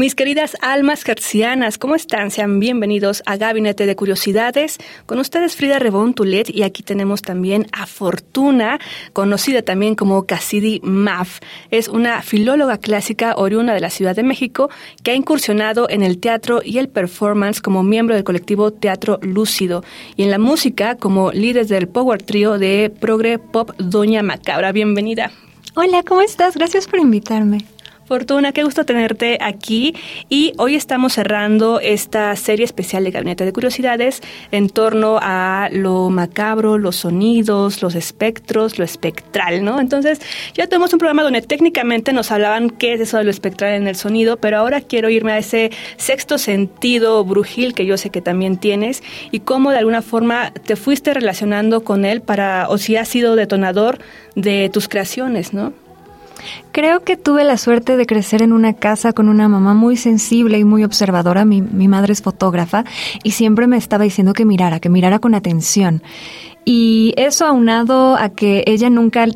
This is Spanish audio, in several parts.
Mis queridas almas gercianas, ¿cómo están? Sean bienvenidos a Gabinete de Curiosidades. Con ustedes Frida Rebón Tulet y aquí tenemos también a Fortuna, conocida también como Cassidy Maff. Es una filóloga clásica oriunda de la Ciudad de México que ha incursionado en el teatro y el performance como miembro del colectivo Teatro Lúcido y en la música como líder del power trio de progre pop Doña Macabra. Bienvenida. Hola, ¿cómo estás? Gracias por invitarme. Fortuna, qué gusto tenerte aquí. Y hoy estamos cerrando esta serie especial de Gabinete de Curiosidades en torno a lo macabro, los sonidos, los espectros, lo espectral, ¿no? Entonces, ya tenemos un programa donde técnicamente nos hablaban qué es eso de lo espectral en el sonido, pero ahora quiero irme a ese sexto sentido brujil que yo sé que también tienes y cómo de alguna forma te fuiste relacionando con él para, o si ha sido detonador de tus creaciones, ¿no? Creo que tuve la suerte de crecer en una casa con una mamá muy sensible y muy observadora. Mi, madre es fotógrafa y siempre me estaba diciendo que mirara, que mirara con atención. Y eso aunado a que ella nunca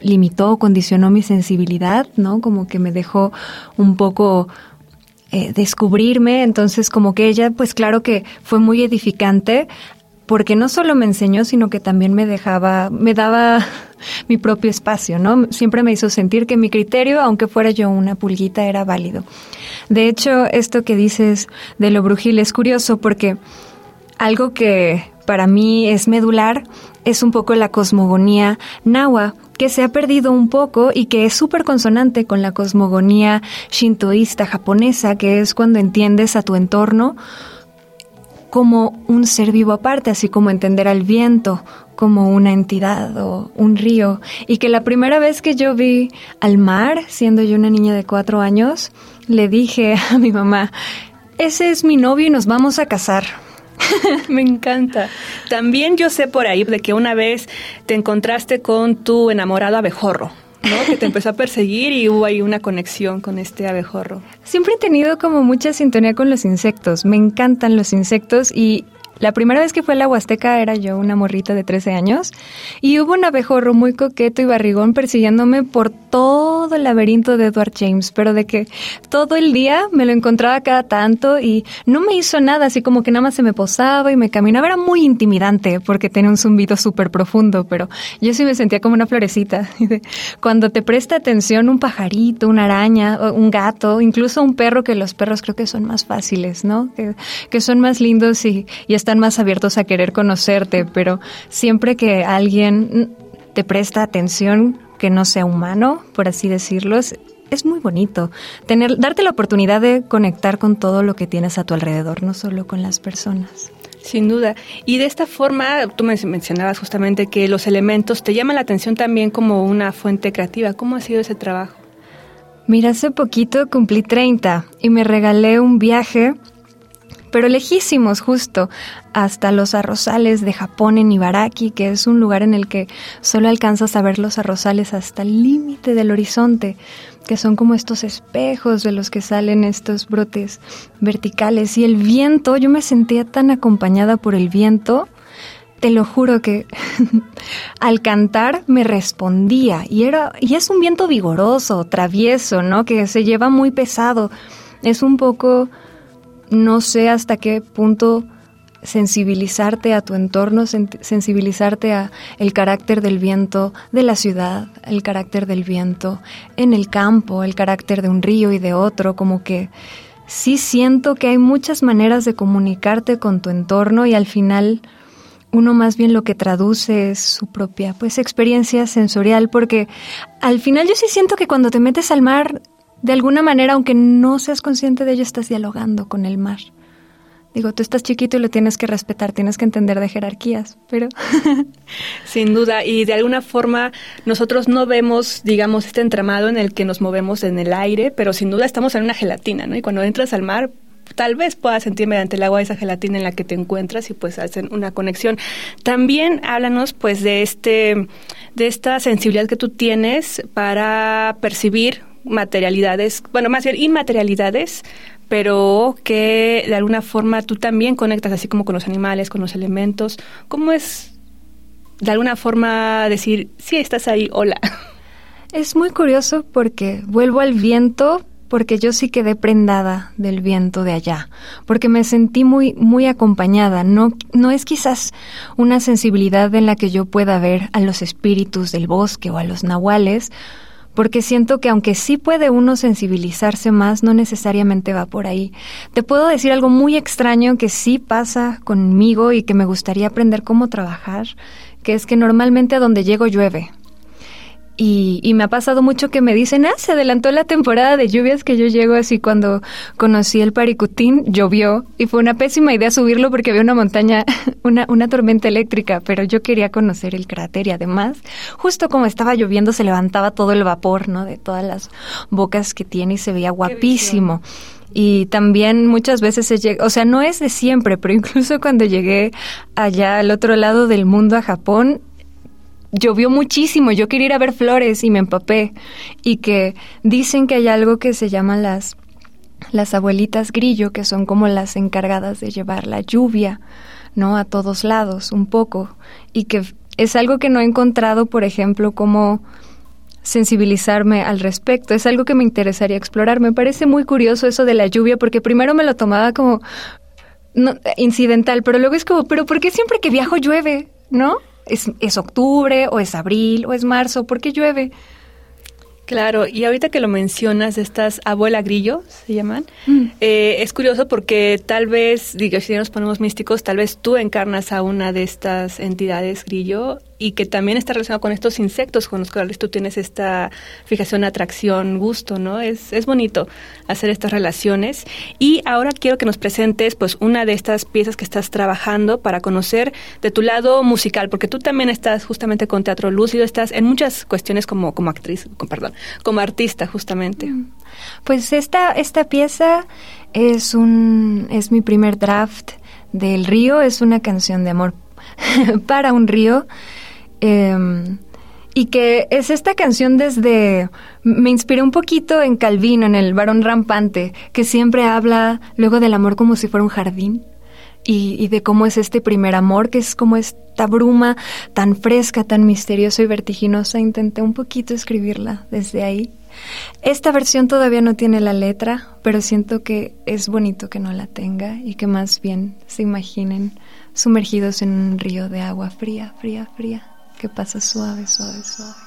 limitó o condicionó mi sensibilidad, ¿no? Como que me dejó un poco eh, descubrirme, entonces como que ella, pues claro que fue muy edificante, porque no solo me enseñó, sino que también me dejaba, me daba mi propio espacio, ¿no? Siempre me hizo sentir que mi criterio, aunque fuera yo una pulguita, era válido. De hecho, esto que dices de lo brujil es curioso porque algo que para mí es medular es un poco la cosmogonía nahua, que se ha perdido un poco y que es súper consonante con la cosmogonía shintoísta japonesa, que es cuando entiendes a tu entorno como un ser vivo aparte, así como entender al viento como una entidad o un río. Y que la primera vez que yo vi al mar, siendo yo una niña de cuatro años, le dije a mi mamá, ese es mi novio y nos vamos a casar. Me encanta. También yo sé por ahí de que una vez te encontraste con tu enamorado abejorro. ¿No? Que te empezó a perseguir y hubo ahí una conexión con este abejorro. Siempre he tenido como mucha sintonía con los insectos. Me encantan los insectos y la primera vez que fue a la Huasteca era yo una morrita de 13 años y hubo un abejorro muy coqueto y barrigón persiguiéndome por todo el laberinto de Edward James, pero de que todo el día me lo encontraba cada tanto y no me hizo nada, así como que nada más se me posaba y me caminaba. Era muy intimidante porque tenía un zumbido súper profundo, pero yo sí me sentía como una florecita. Cuando te presta atención un pajarito, una araña, un gato, incluso un perro, que los perros creo que son más fáciles, ¿no? Que, son más lindos y, y están más abiertos a querer conocerte, pero siempre que alguien te presta atención que no sea humano, por así decirlo, es, muy bonito tener darte la oportunidad de conectar con todo lo que tienes a tu alrededor, no solo con las personas. Sin duda. Y de esta forma, tú me mencionabas justamente que los elementos te llaman la atención también como una fuente creativa. ¿Cómo ha sido ese trabajo? Mira, hace poquito cumplí 30 y me regalé un viaje pero lejísimos justo, hasta los arrozales de Japón en Ibaraki, que es un lugar en el que solo alcanzas a ver los arrozales hasta el límite del horizonte, que son como estos espejos de los que salen estos brotes verticales. Y el viento, yo me sentía tan acompañada por el viento, te lo juro que al cantar me respondía y era y es un viento vigoroso, travieso, ¿no? Que se lleva muy pesado. Es un poco no sé hasta qué punto sensibilizarte a tu entorno, sensibilizarte a el carácter del viento de la ciudad, el carácter del viento en el campo, el carácter de un río y de otro, como que sí siento que hay muchas maneras de comunicarte con tu entorno y al final uno más bien lo que traduce es su propia pues experiencia sensorial porque al final yo sí siento que cuando te metes al mar de alguna manera, aunque no seas consciente de ello, estás dialogando con el mar. Digo, tú estás chiquito y lo tienes que respetar, tienes que entender de jerarquías, pero... Sin duda, y de alguna forma nosotros no vemos, digamos, este entramado en el que nos movemos en el aire, pero sin duda estamos en una gelatina, ¿no? Y cuando entras al mar, tal vez puedas sentir mediante el agua esa gelatina en la que te encuentras y pues hacen una conexión. También háblanos pues de este de esta sensibilidad que tú tienes para percibir materialidades, bueno, más bien inmaterialidades pero que de alguna forma tú también conectas así como con los animales, con los elementos. ¿Cómo es de alguna forma decir, sí, estás ahí, hola? Es muy curioso porque vuelvo al viento porque yo sí quedé prendada del viento de allá, porque me sentí muy muy acompañada. No no es quizás una sensibilidad en la que yo pueda ver a los espíritus del bosque o a los nahuales, porque siento que aunque sí puede uno sensibilizarse más, no necesariamente va por ahí. Te puedo decir algo muy extraño que sí pasa conmigo y que me gustaría aprender cómo trabajar, que es que normalmente a donde llego llueve. Y, y, me ha pasado mucho que me dicen, ah, se adelantó la temporada de lluvias que yo llego así cuando conocí el Paricutín, llovió y fue una pésima idea subirlo porque había una montaña, una, una tormenta eléctrica, pero yo quería conocer el cráter y además, justo como estaba lloviendo, se levantaba todo el vapor, ¿no? De todas las bocas que tiene y se veía guapísimo. Y también muchas veces se llega, o sea, no es de siempre, pero incluso cuando llegué allá al otro lado del mundo, a Japón, llovió muchísimo, yo quería ir a ver flores y me empapé. Y que dicen que hay algo que se llama las, las abuelitas grillo, que son como las encargadas de llevar la lluvia, ¿no? A todos lados, un poco. Y que es algo que no he encontrado, por ejemplo, como sensibilizarme al respecto. Es algo que me interesaría explorar. Me parece muy curioso eso de la lluvia, porque primero me lo tomaba como incidental, pero luego es como, pero ¿por qué siempre que viajo llueve? ¿No? ¿Es, ¿Es octubre o es abril o es marzo? ¿Por qué llueve? Claro, y ahorita que lo mencionas, estas abuela grillo se llaman, mm. eh, es curioso porque tal vez, digo, si nos ponemos místicos, tal vez tú encarnas a una de estas entidades grillo y que también está relacionado con estos insectos con los cuales tú tienes esta fijación, atracción, gusto, ¿no? Es, es bonito hacer estas relaciones. Y ahora quiero que nos presentes pues una de estas piezas que estás trabajando para conocer de tu lado musical, porque tú también estás justamente con Teatro Lúcido, estás en muchas cuestiones como, como actriz, perdón, como artista justamente. Mm. Pues esta, esta pieza es un, es mi primer draft del río, es una canción de amor para un río Em, y que es esta canción desde... Me inspiré un poquito en Calvino, en el varón rampante, que siempre habla luego del amor como si fuera un jardín. Y, y, de cómo es este primer amor, que es como esta bruma tan fresca, tan misteriosa y vertiginosa. Intenté un poquito escribirla desde ahí. Esta versión todavía no tiene la letra, pero siento que es bonito que no la tenga y que más bien se imaginen sumergidos en un río de agua fría, fría, fría que pasa suave, suave, suave.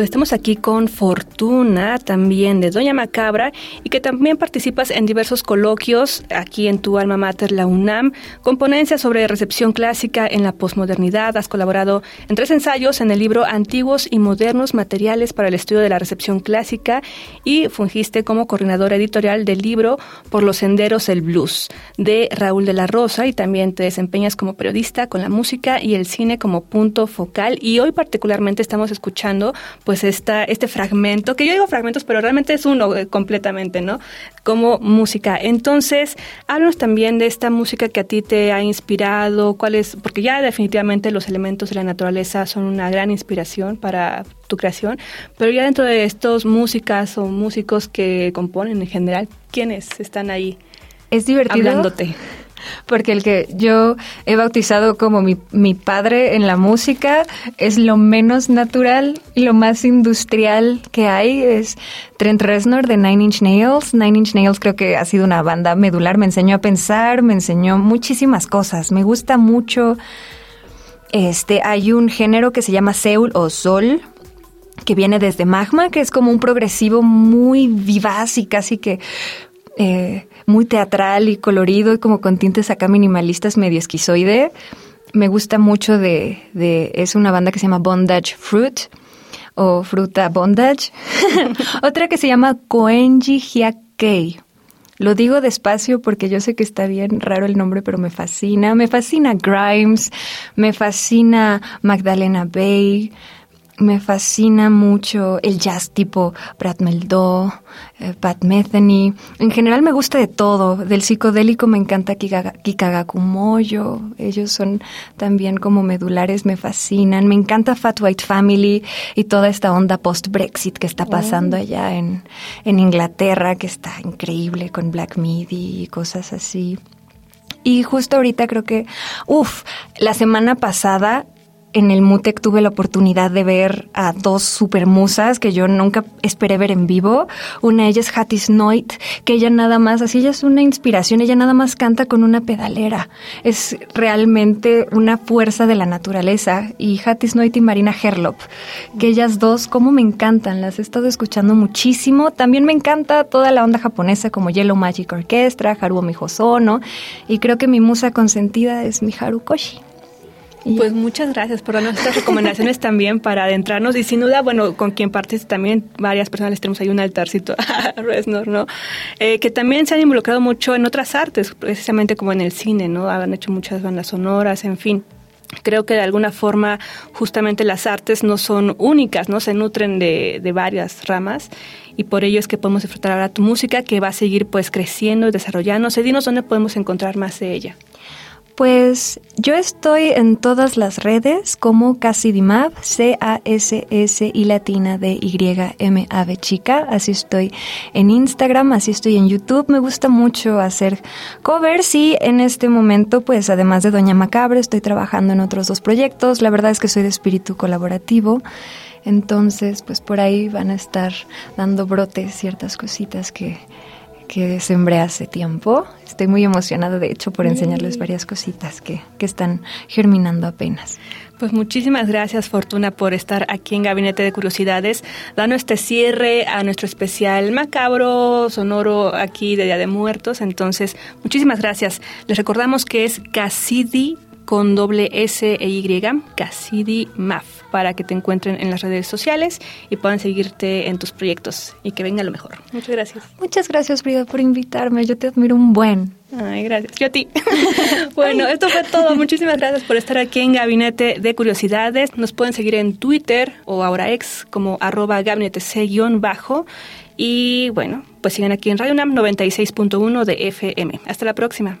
Pues estamos aquí con Fortuna, también de Doña Macabra, y que también participas en diversos coloquios aquí en tu alma mater, la UNAM, con ponencias sobre recepción clásica en la posmodernidad. Has colaborado en tres ensayos en el libro Antiguos y Modernos Materiales para el Estudio de la Recepción Clásica y fungiste como coordinadora editorial del libro Por los Senderos el Blues de Raúl de la Rosa y también te desempeñas como periodista con la música y el cine como punto focal. Y hoy particularmente estamos escuchando pues esta, este fragmento, que yo digo fragmentos, pero realmente es uno eh, completamente, ¿no? Como música. Entonces, háblanos también de esta música que a ti te ha inspirado, cuál es, porque ya definitivamente los elementos de la naturaleza son una gran inspiración para tu creación, pero ya dentro de estos músicas o músicos que componen en general, ¿quiénes están ahí? Es divertido. Hablándote porque el que yo he bautizado como mi, mi, padre en la música es lo menos natural y lo más industrial que hay. Es Trent Reznor de Nine Inch Nails. Nine Inch Nails creo que ha sido una banda medular. Me enseñó a pensar, me enseñó muchísimas cosas. Me gusta mucho. Este, hay un género que se llama Seul o Sol, que viene desde Magma, que es como un progresivo muy vivaz y casi que eh, muy teatral y colorido y como con tintes acá minimalistas medio esquizoide. Me gusta mucho de, de es una banda que se llama Bondage Fruit o Fruta Bondage. Otra que se llama Koenji Hyakei. Lo digo despacio porque yo sé que está bien raro el nombre, pero me fascina. Me fascina Grimes, me fascina Magdalena Bay, me fascina mucho el jazz tipo Brad Meldó, eh, Pat Metheny. En general me gusta de todo. Del psicodélico me encanta Kikagakumoyo. Ellos son también como medulares, me fascinan. Me encanta Fat White Family y toda esta onda post-Brexit que está pasando oh. allá en, en Inglaterra, que está increíble con Black Midi y cosas así. Y justo ahorita creo que, uff, la semana pasada en el MUTEC tuve la oportunidad de ver a dos super musas que yo nunca esperé ver en vivo. Una de ellas es Hattie Noit, que ella nada más, así ella es una inspiración, ella nada más canta con una pedalera. Es realmente una fuerza de la naturaleza. Y Hattie Noit y Marina Herlop, que ellas dos, como me encantan, las he estado escuchando muchísimo. También me encanta toda la onda japonesa como Yellow Magic Orchestra, Haruo Mihosono, y creo que mi musa consentida es mi Harukoshi. Pues muchas gracias por darnos estas recomendaciones también para adentrarnos y sin duda, bueno, con quien partes también varias personas tenemos ahí un altarcito a Resnor, ¿no? Eh, que también se han involucrado mucho en otras artes, precisamente como en el cine, ¿no? Han hecho muchas bandas sonoras, en fin. Creo que de alguna forma justamente las artes no son únicas, ¿no? Se nutren de, de varias ramas y por ello es que podemos disfrutar ahora tu música que va a seguir pues creciendo y desarrollándose. Dinos dónde podemos encontrar más de ella. Pues yo estoy en todas las redes como Casidimab, C-A-S-S y latina de Y-M-A-V chica. Así estoy en Instagram, así estoy en YouTube. Me gusta mucho hacer covers y en este momento, pues además de Doña Macabre, estoy trabajando en otros dos proyectos. La verdad es que soy de espíritu colaborativo. Entonces, pues por ahí van a estar dando brotes ciertas cositas que que sembré hace tiempo. Estoy muy emocionada, de hecho, por enseñarles varias cositas que, que están germinando apenas. Pues muchísimas gracias, Fortuna, por estar aquí en Gabinete de Curiosidades, dando este cierre a nuestro especial macabro, sonoro aquí de Día de Muertos. Entonces, muchísimas gracias. Les recordamos que es Cassidy con doble S e Y, Cassidy Maf, para que te encuentren en las redes sociales y puedan seguirte en tus proyectos y que venga lo mejor. Muchas gracias. Muchas gracias, Frida, por invitarme. Yo te admiro un buen. Ay, gracias. Yo a ti. bueno, esto fue todo. Muchísimas gracias por estar aquí en Gabinete de Curiosidades. Nos pueden seguir en Twitter o ahora ex como arroba gabinete C-bajo. Y bueno, pues sigan aquí en Radio UNAM 96.1 de FM. Hasta la próxima.